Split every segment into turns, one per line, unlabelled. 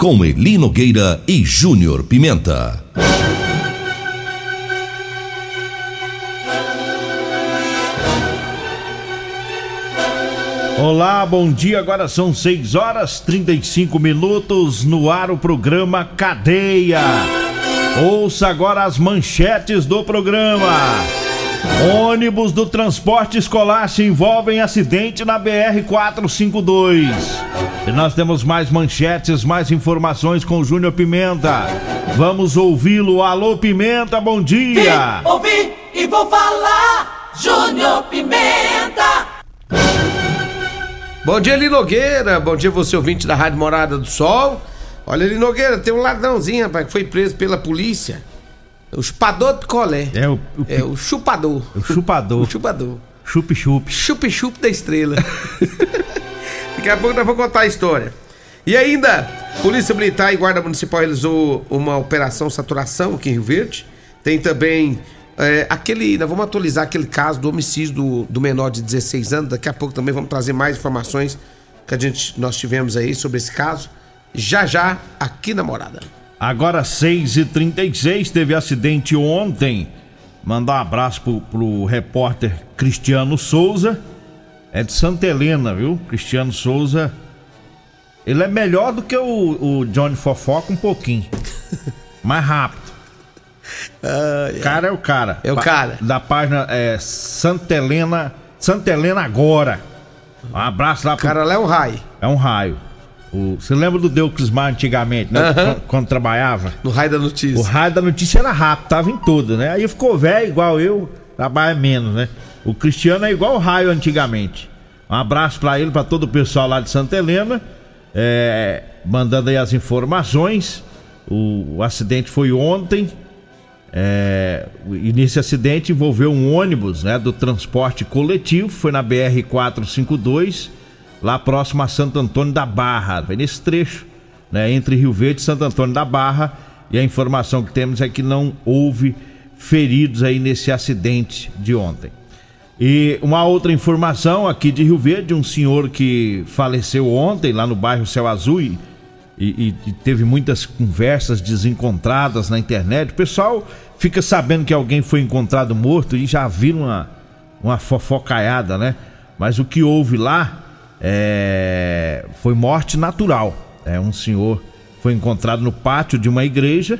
Com Eli Nogueira e Júnior Pimenta.
Olá, bom dia. Agora são 6 horas 35 minutos no ar o programa Cadeia. Ouça agora as manchetes do programa. Ônibus do transporte escolar se envolve em acidente na BR 452. E nós temos mais manchetes, mais informações com o Júnior Pimenta. Vamos ouvi-lo. Alô Pimenta, bom dia.
Vim, ouvi e vou falar. Júnior Pimenta.
Bom dia, Eli Nogueira. Bom dia, você ouvinte da Rádio Morada do Sol. Olha, Eli Nogueira, tem um ladrãozinho, rapaz, que foi preso pela polícia. O chupador de colé.
É o, o,
É o chupador.
o chupador.
O chupador.
Chup-chup.
Chup-chup da estrela. Daqui a pouco nós vamos contar a história. E ainda, Polícia Militar e Guarda Municipal realizou uma operação saturação aqui em Rio Verde. Tem também é, aquele. Nós vamos atualizar aquele caso do homicídio do, do menor de 16 anos. Daqui a pouco também vamos trazer mais informações que a gente, nós tivemos aí sobre esse caso. Já já, aqui na morada.
Agora 6h36, teve acidente ontem. Mandar um abraço pro, pro repórter Cristiano Souza. É de Santa Helena, viu? Cristiano Souza. Ele é melhor do que o, o Johnny Fofoca um pouquinho. Mais rápido. O cara é o cara.
É o cara.
Da página é, Santa Helena. Santa Helena agora. Um abraço lá
O
pro
cara lá é um raio.
É um raio. O- você lembra do Deuclismar antigamente, né? Quando, quando trabalhava?
No raio da
O
notícia.
raio da notícia era rápido, tava em tudo, né? Aí ficou velho, igual eu, trabalha menos, né? O Cristiano é igual o raio antigamente. Um abraço pra ele, pra todo o pessoal lá de Santa Helena, é, mandando aí as informações. O, o acidente foi ontem. É, e nesse acidente envolveu um ônibus né, do transporte coletivo, foi na BR-452, lá próximo a Santo Antônio da Barra, foi nesse trecho, né, entre Rio Verde e Santo Antônio da Barra, e a informação que temos é que não houve feridos aí nesse acidente de ontem. E uma outra informação aqui de Rio Verde, um senhor que faleceu ontem lá no bairro Céu Azul e, e- e teve muitas conversas desencontradas na internet. O pessoal fica sabendo que alguém foi encontrado morto e já vira uma, uma fofocaiada, né? Mas o que houve lá é, foi morte natural. É um senhor foi encontrado no pátio de uma igreja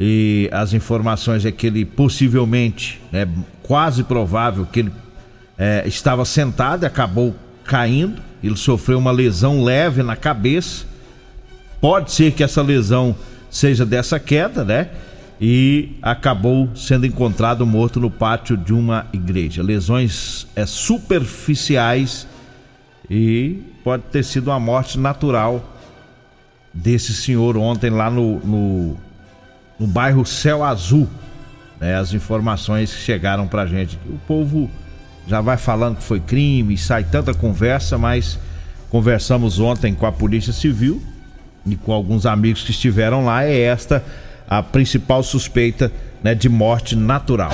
e as informações é que ele possivelmente, é quase provável que ele é, estava sentado e acabou caindo. Ele sofreu uma lesão leve na cabeça. Pode ser que essa lesão seja dessa queda, né? E acabou sendo encontrado morto no pátio de uma igreja. Lesões é, superficiais e pode ter sido uma morte natural desse senhor ontem lá no, no, no bairro Céu Azul. né? As informações que chegaram pra gente. O povo já vai falando que foi crime, sai tanta conversa, mas conversamos ontem com a Polícia Civil e com alguns amigos que estiveram lá. É esta a principal suspeita né, de morte natural.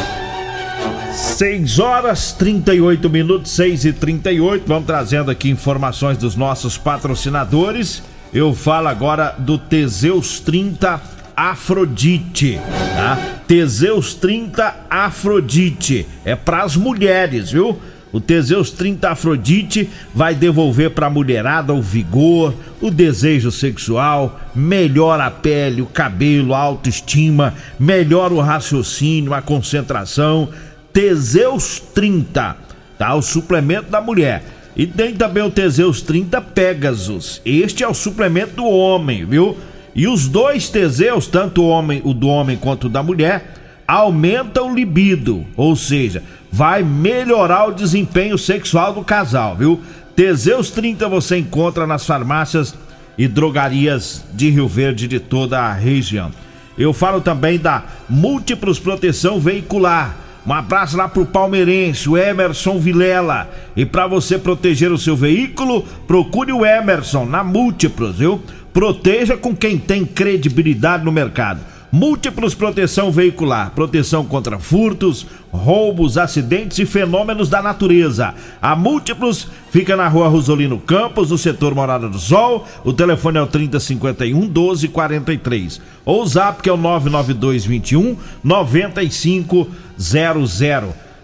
6 horas 38 minutos, 6 e 38 Vamos trazendo aqui informações dos nossos patrocinadores. Eu falo agora do Teseus 30 Afrodite, tá? Teseus 30 Afrodite. É para as mulheres, viu? O Teseus 30 Afrodite vai devolver para a mulherada o vigor, o desejo sexual, melhora a pele, o cabelo, a autoestima, melhora o raciocínio, a concentração. Teseus 30, tá? O suplemento da mulher. E tem também o Teseus 30 Pegasus. Este é o suplemento do homem, viu? E os dois Teseus, tanto o homem, o do homem quanto o da mulher, aumentam o libido, ou seja, vai melhorar o desempenho sexual do casal, viu? Teseus 30 você encontra nas farmácias e drogarias de Rio Verde de toda a região. Eu falo também da Múltiplos Proteção Veicular. Um abraço lá pro palmeirense, o Emerson Vilela. E para você proteger o seu veículo, procure o Emerson na Múltiplos, viu? Proteja com quem tem credibilidade no mercado. Múltiplos Proteção Veicular, proteção contra furtos, roubos, acidentes e fenômenos da natureza. A Múltiplos fica na rua Rosolino Campos, no setor Morada do Sol. O telefone é o 3051 1243. Ou o zap que é o 99221 9500.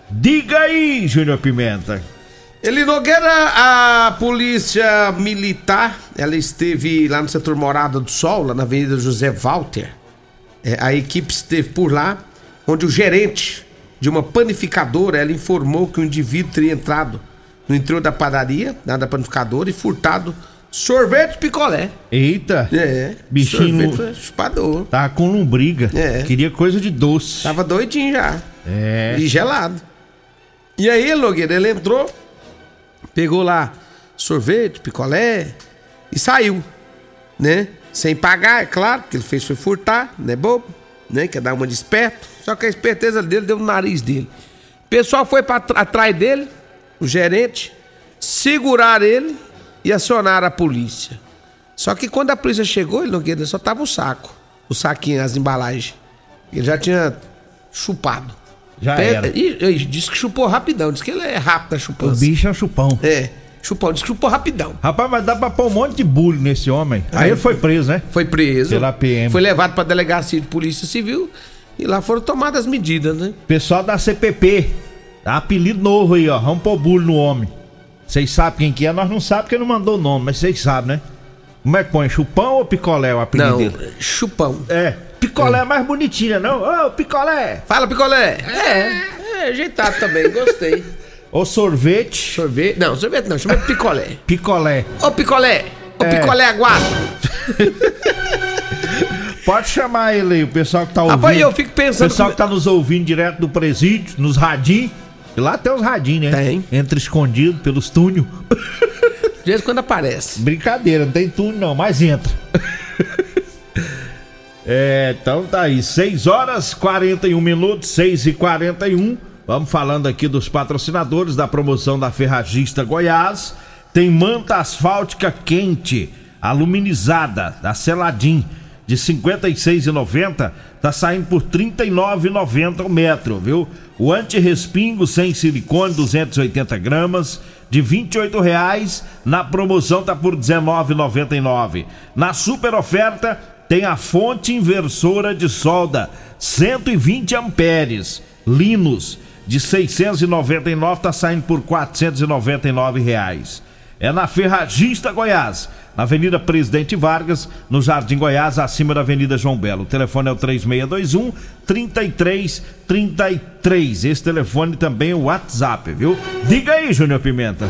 Diga aí, Júnior Pimenta.
Eli Nogueira, a polícia militar, ela esteve lá no setor Morada do Sol, lá na Avenida José Walter. É, a equipe esteve por lá, onde o gerente de uma panificadora, ela informou que o indivíduo teria entrado no interior da padaria, lá da panificadora, e furtado sorvete picolé.
Eita!
É,
Bichinho
sorvete chupador.
Tava com lombriga.
É.
Queria coisa de doce.
Tava doidinho já.
É.
E gelado. E aí, Nogueira, ele entrou, pegou lá sorvete, picolé e saiu, né? Sem pagar, é claro, que ele fez foi furtar, né, bobo? Né? Quer dar uma de esperto. Só que a esperteza dele deu no nariz dele. O pessoal foi para atrás dele, o gerente, segurar ele e acionar a polícia. Só que quando a polícia chegou, ele Nogueira só tava o saco, o saquinho, as embalagens. Ele já tinha chupado.
Já era.
E, e disse que chupou rapidão. Disse que ele é rápido
O
chupança.
bicho é um chupão.
É, que chupou rapidão.
Rapaz, mas dá pra pôr um monte de bullying nesse homem. Aí ele foi preso, né?
Foi preso.
Pela PM.
Foi levado pra delegacia de polícia civil. E lá foram tomadas as medidas, né?
Pessoal da CPP. Apelido novo aí, ó. Vamos pôr bullying no homem. Vocês sabem quem que é? Nós não sabemos porque não mandou o nome, mas vocês sabem, né? Como é que põe? Chupão ou picolé o apelido
Não,
dele?
chupão.
É. Picolé é mais bonitinha, não? Ô, picolé!
Fala, picolé. É, é, ajeitado também, gostei.
Ou sorvete,
Sorvete. Não, sorvete não, chama de picolé.
picolé.
Ô, picolé. Ô,
É.
picolé aguado.
Pode chamar ele aí, o pessoal que tá ouvindo.
Rapaz, eu fico
O
pensando...
pessoal que tá nos ouvindo direto do presídio, nos radinhos. E lá tem os radinhos, né?
Tem.
Entra escondido pelos túneis.
De vez em quando aparece.
Brincadeira, não tem túnel não, mas entra. é, então tá aí, 6 horas 41 minutos, 6 e 41 Vamos falando aqui dos patrocinadores da promoção da Ferragista Goiás. Tem manta asfáltica quente, aluminizada, da Celadim, de R$ 56,90, tá saindo por R$ 39,90 o metro, viu? O anti-respingo sem silicone, 280 gramas, de 28 reais, na promoção tá por R$ 19,99. Na super oferta tem a fonte inversora de solda, 120 amperes, Linus, de 699 tá saindo por 499 reais. É na Ferragista Goiás, na Avenida Presidente Vargas, no Jardim Goiás, acima da Avenida João Belo. O telefone é o 3621 3333. Esse telefone também é o WhatsApp, viu? Diga aí, Júnior Pimenta.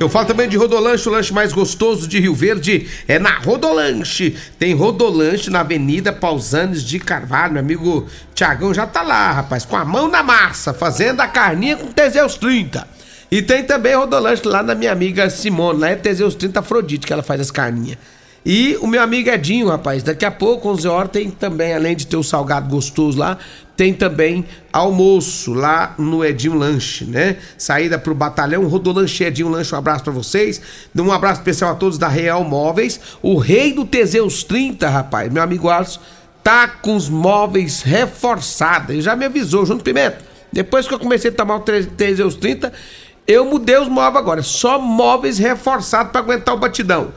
Eu falo também de Rodolanche, o lanche mais gostoso de Rio Verde é na Rodolanche. Tem Rodolanche na Avenida Pausanes de Carvalho. Meu amigo Tiagão já tá lá, rapaz, com a mão na massa, fazendo a carninha com Teseus 30. E tem também Rodolanche lá na minha amiga Simone, lá é Teseus 30 Afrodite, que ela faz as carninhas. E o meu amigo Edinho, rapaz, daqui a pouco, 11 horas, tem também, além de ter o salgado gostoso lá, tem também almoço lá no Edinho Lanche, né? Saída pro batalhão Rodolanche Edinho Lanche, um abraço pra vocês. Um abraço especial a todos da Real Móveis. O rei do Teseus 30, rapaz, meu amigo Alisson, tá com os móveis reforçados. Ele já me avisou, junto Pimenta. Depois que eu comecei a tomar o Te- Teseus 30, eu mudei os móveis agora. Só móveis reforçados pra aguentar o batidão.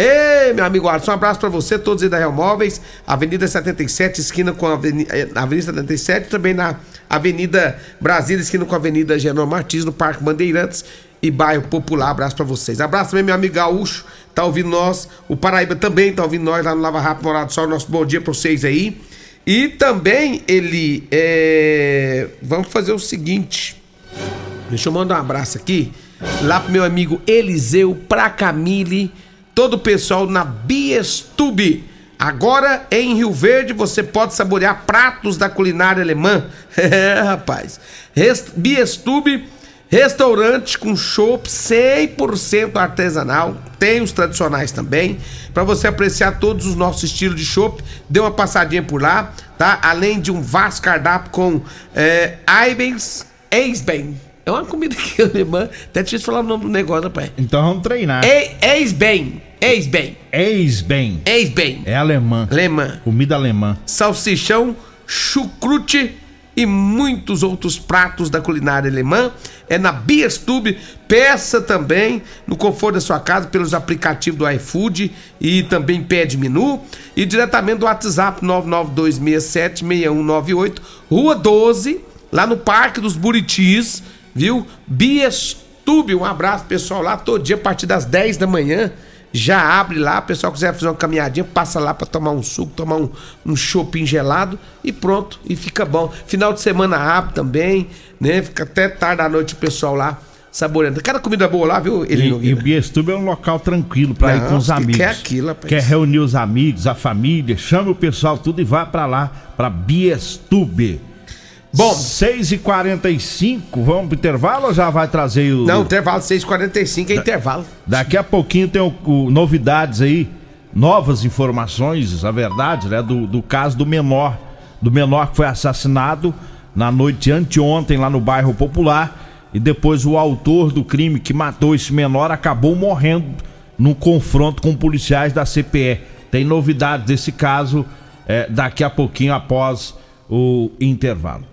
Ei, meu amigo Alisson, um abraço pra você, todos aí da Real Móveis, Avenida 77, esquina com a Avenida, eh, Avenida 77, também na Avenida Brasília, esquina com a Avenida Genor Martins, no Parque Bandeirantes. e bairro Popular. Abraço pra vocês. Abraço também meu amigo Gaúcho, tá ouvindo nós. O Paraíba também tá ouvindo nós lá no Lava Rápido Morado Sol. Nosso bom dia pra vocês aí. E também ele. É... Vamos fazer o seguinte. Deixa eu mandar um abraço aqui. Lá pro meu amigo Eliseu, pra Camille, todo o pessoal na Biestube. Agora em Rio Verde você pode saborear pratos da culinária alemã. É, rapaz. Rest... Biestube, restaurante com chopp 100% artesanal. Tem os tradicionais também. Para você apreciar todos os nossos estilos de chopp, dê uma passadinha por lá, tá? Além de um vasto cardápio com é, Eibens. É uma comida que alemã. Até difícil falar o nome do negócio, rapaz.
Então vamos treinar.
Eisben. Eisben.
Ex-bem.
Eisben.
É alemã.
Alemã.
Comida alemã.
salsichão, chucrute e muitos outros pratos da culinária alemã. É na Biestube. Peça também no conforto da sua casa pelos aplicativos do iFood e também pede menu. E diretamente do WhatsApp 992676198, Rua 12, lá no Parque dos Buritis, viu? Biestube. Um abraço pessoal lá todo dia a partir das 10 da manhã já abre lá, o pessoal quiser fazer uma caminhadinha, passa lá para tomar um suco, tomar um, um chopping gelado e pronto, e fica bom. Final de semana abre também, né? Fica até tarde da noite o pessoal lá saboreando. Cada comida boa lá, viu,
E,
Elino?
e o Biestube é um local tranquilo pra ir com os amigos.
quer aquilo, rapaz.
Quer reunir os amigos, a família, chama o pessoal tudo e vai pra lá, pra Biestube.
Bom.
6h45, vamos pro intervalo ou já vai trazer o.
Não, intervalo 6h45 é intervalo.
Daqui a pouquinho tem o- o- novidades aí, novas informações, a verdade, né? Do, do caso do menor. Do menor que foi assassinado na noite anteontem lá no bairro Popular. E depois o autor do crime que matou esse menor acabou morrendo num confronto com policiais da CPE. Tem novidades desse caso eh, daqui a pouquinho após o intervalo.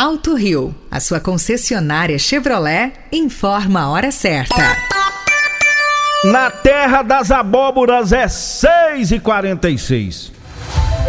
Alto Rio, a sua concessionária Chevrolet, informa a hora certa.
Na terra das abóboras é 6h46.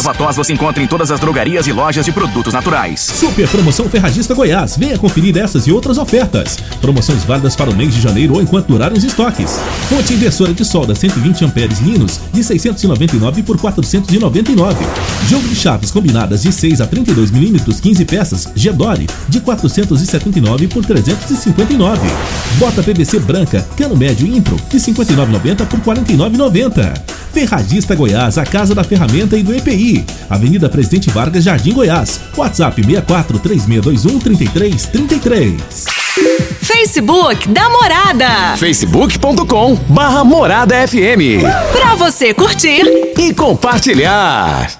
Ervatos você encontra em todas as drogarias e lojas de produtos naturais.
Super Promoção Ferragista Goiás. Venha conferir essas e outras ofertas. Promoções válidas para o mês de janeiro ou enquanto durarem os estoques. Fonte inversora de solda 120 amperes Linus de 699 por 499. Jogo de chaves combinadas de 6 a 32 milímetros 15 peças Gedore de 479 por 359. Bota PVC branca cano médio Impro de 59,90 por 49,90. Ferragista Goiás, a casa da ferramenta e do EPI. Avenida Presidente Vargas, Jardim Goiás. WhatsApp 64 3621 3333.
Facebook da Morada.
facebook.com barra Morada FM.
Pra você curtir
E compartilhar.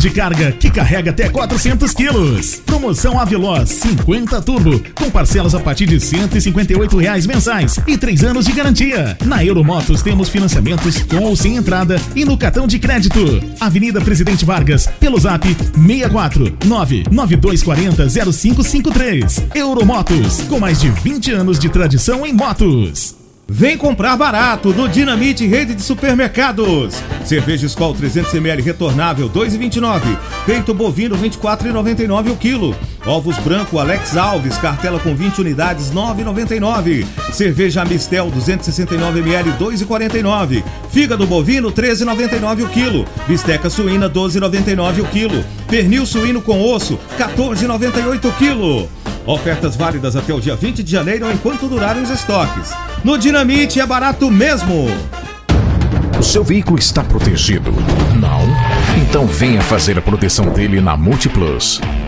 de carga que carrega até 400 quilos. Promoção Aveloz 50 Turbo, com parcelas a partir de 158 reais mensais e 3 anos de garantia. Na Euromotos temos financiamentos com ou sem entrada e no cartão de crédito. Avenida Presidente Vargas, pelo zap 64 99240 0553. Euromotos, com mais de 20 anos de tradição em motos.
Vem comprar barato no Dinamite Rede de Supermercados. Cerveja Skol 300ml retornável 2,29. Peito bovino 24,99 o quilo. Ovos branco Alex Alves, cartela com 20 unidades 9,99. Cerveja Mistel 269ml 2,49. Fígado bovino 13,99 o quilo. Bisteca suína 12,99 o quilo. Pernil suíno com osso 14,98 o quilo. Ofertas válidas até o dia 20 de janeiro enquanto durarem os estoques. No Dinamite é barato mesmo.
O seu veículo está protegido? Não? Então venha fazer a proteção dele na Multiplus.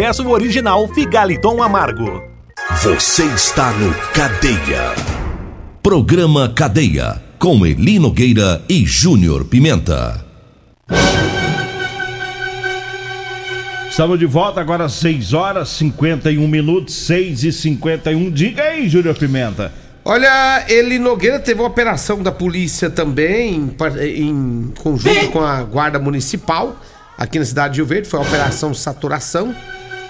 peça o original Figaliton Amargo.
Você está no Cadeia. Programa Cadeia. Com Eli Nogueira e Júnior Pimenta.
Estamos de volta agora às 6 horas 51 minutos, 6 e 51. Diga aí, Júnior Pimenta.
Olha, ele Nogueira teve uma operação da polícia também, em, em conjunto com a Guarda Municipal, aqui na cidade de Rio Verde. Foi a Operação Saturação.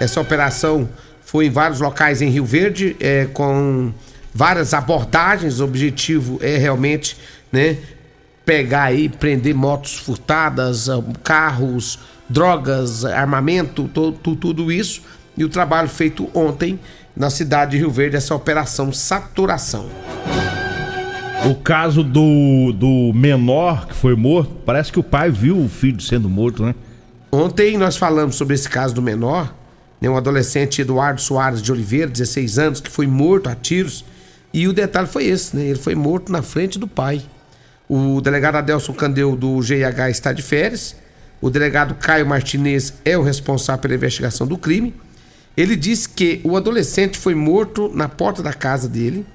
Essa operação foi em vários locais em Rio Verde, é, com várias abordagens. O objetivo é realmente, né, pegar aí, prender motos furtadas, ah, carros, drogas, armamento, to, to, tudo isso. E o trabalho feito ontem na cidade de Rio Verde, essa operação saturação.
O caso do, do menor que foi morto, parece que o pai viu o filho sendo morto, né?
Ontem nós falamos sobre esse caso do menor, né, um adolescente Eduardo Soares de Oliveira, 16 anos, que foi morto a tiros. E o detalhe foi esse, né? Ele foi morto na frente do pai. O delegado Adelson Candeu do GIH está de férias. O delegado Caio Martinez é o responsável pela investigação do crime. Ele disse que o adolescente foi morto na porta da casa dele.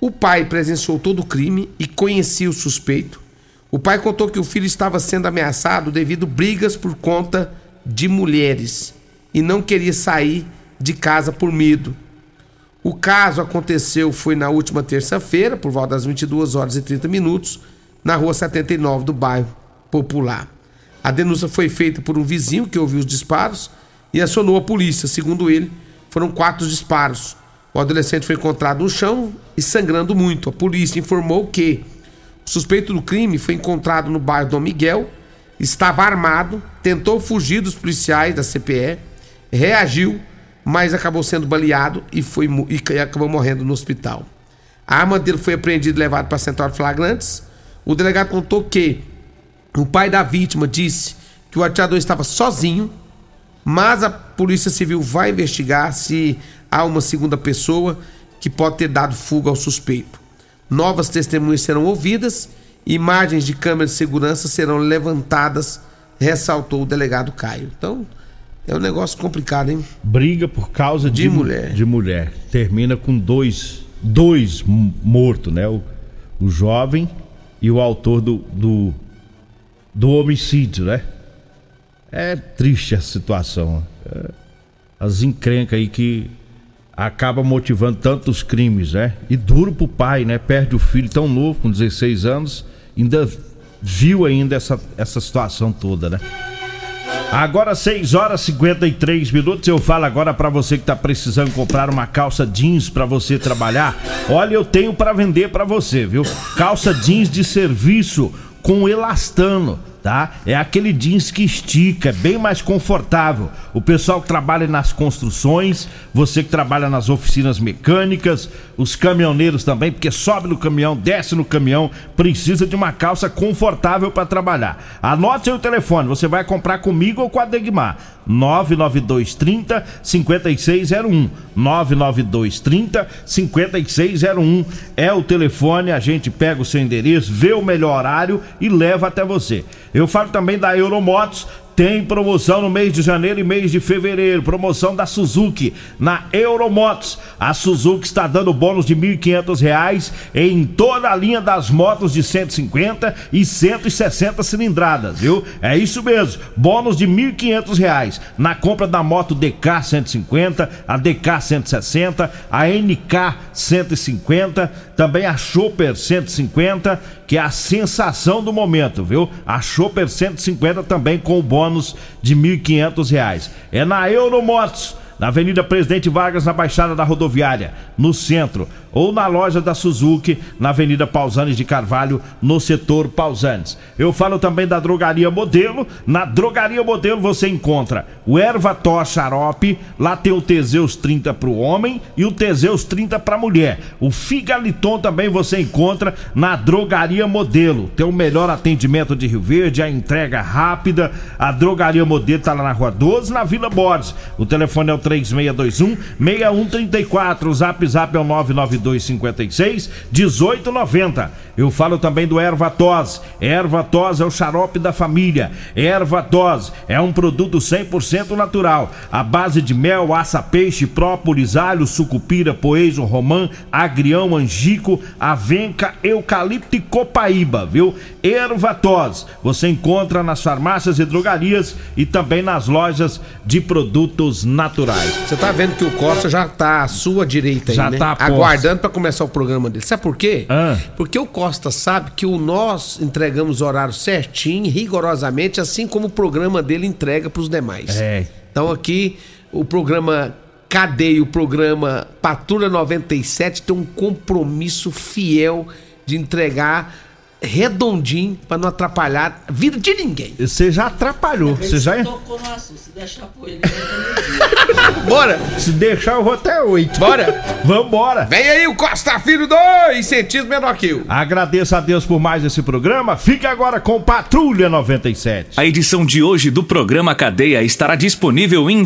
O pai presenciou todo o crime e conhecia o suspeito. O pai contou que o filho estava sendo ameaçado devido brigas por conta de mulheres e não queria sair de casa por medo. O caso aconteceu foi na última terça-feira, por volta das 22 horas e 30 minutos, na rua 79 do bairro Popular. A denúncia foi feita por um vizinho que ouviu os disparos e acionou a polícia. Segundo ele, foram quatro disparos. O adolescente foi encontrado no chão e sangrando muito. A polícia informou que o suspeito do crime foi encontrado no bairro Dom Miguel, estava armado, tentou fugir dos policiais da CPE, reagiu, mas acabou sendo baleado e, foi, e acabou morrendo no hospital. A arma dele foi apreendida e levada para a central de flagrantes. O delegado contou que o pai da vítima disse que o atirador estava sozinho, mas a Polícia Civil vai investigar se há uma segunda pessoa que pode ter dado fuga ao suspeito. Novas testemunhas serão ouvidas, imagens de câmeras de segurança serão levantadas, ressaltou o delegado Caio. Então, é um negócio complicado, hein?
Briga por causa de,
de mulher.
De mulher. Termina com dois dois mortos, né? O, o jovem e o autor do, do, do homicídio, né? É triste a situação. É, as encrencas aí que acaba motivando tantos crimes, né? E duro pro pai, né? Perde o filho tão novo, com 16 anos, ainda viu ainda essa, essa situação toda, né? Agora 6 horas e 53 minutos, eu falo agora para você que tá precisando comprar uma calça jeans para você trabalhar. Olha, eu tenho para vender para você, viu? Calça jeans de serviço com elastano tá? É aquele jeans que estica, é bem mais confortável. O pessoal que trabalha nas construções, você que trabalha nas oficinas mecânicas, os caminhoneiros também, porque sobe no caminhão, desce no caminhão, precisa de uma calça confortável para trabalhar. Anote aí o telefone, você vai comprar comigo ou com a Degmar. 99230 5601. 99230 5601 é o telefone, a gente pega o seu endereço, vê o melhor horário e leva até você. Eu falo também da Euromotos, tem promoção no mês de janeiro e mês de fevereiro. Promoção da Suzuki na Euromotos. A Suzuki está dando bônus de R$ 1.500 em toda a linha das motos de 150 e 160 cilindradas, viu? É isso mesmo. Bônus de R$ 1.500 na compra da moto DK 150, a DK 160, a NK 150, também a Chopper 150, que é a sensação do momento, viu? A Chopper 150 também com o bônus de R$ 1.500. É na Euromotos na Avenida Presidente Vargas, na Baixada da Rodoviária, no centro, ou na loja da Suzuki, na Avenida Pausanes de Carvalho, no setor Pausanes. Eu falo também da Drogaria Modelo. Na Drogaria Modelo você encontra o Ervató Xarope, lá tem o Teseus 30 para o homem e o Teseus 30 para a mulher. O Figaliton também você encontra na Drogaria Modelo. Tem o melhor atendimento de Rio Verde, a entrega rápida. A Drogaria Modelo está lá na Rua 12, na Vila Borges. O telefone é o 3621 6134. O zap zap é o 99256 1890. Eu falo também do Erva Tos. Erva Tos é o xarope da família. Erva Tos é um produto 100% natural. A base de mel, aça, peixe, própolis, alho, sucupira, poejo, romã, agrião, angico, avenca, eucalipto e copaíba, viu? Erva Tos. Você encontra nas farmácias e drogarias e também nas lojas de produtos naturais.
Você tá vendo que o Costa já tá à sua direita aí,
Já
né?
tá a posto.
Pra começar o programa dele. Sabe por quê?
Ah.
Porque o Costa sabe que o nós entregamos o horário certinho, rigorosamente, assim como o programa dele entrega pros demais.
É.
Então aqui o programa Cadeia, o programa Patrulha 97 tem um compromisso fiel de entregar redondinho pra não atrapalhar a vida de ninguém.
Você já atrapalhou. Você já.
Tocou no assunto, se deixar por ele.
Bora!
Se deixar, eu vou até 8.
Bora!
Vambora!
Vem aí o Costa Filho 2, centímetros menor que eu.
Agradeço a Deus por mais esse programa. Fique agora com Patrulha 97.
A edição de hoje do programa Cadeia estará disponível em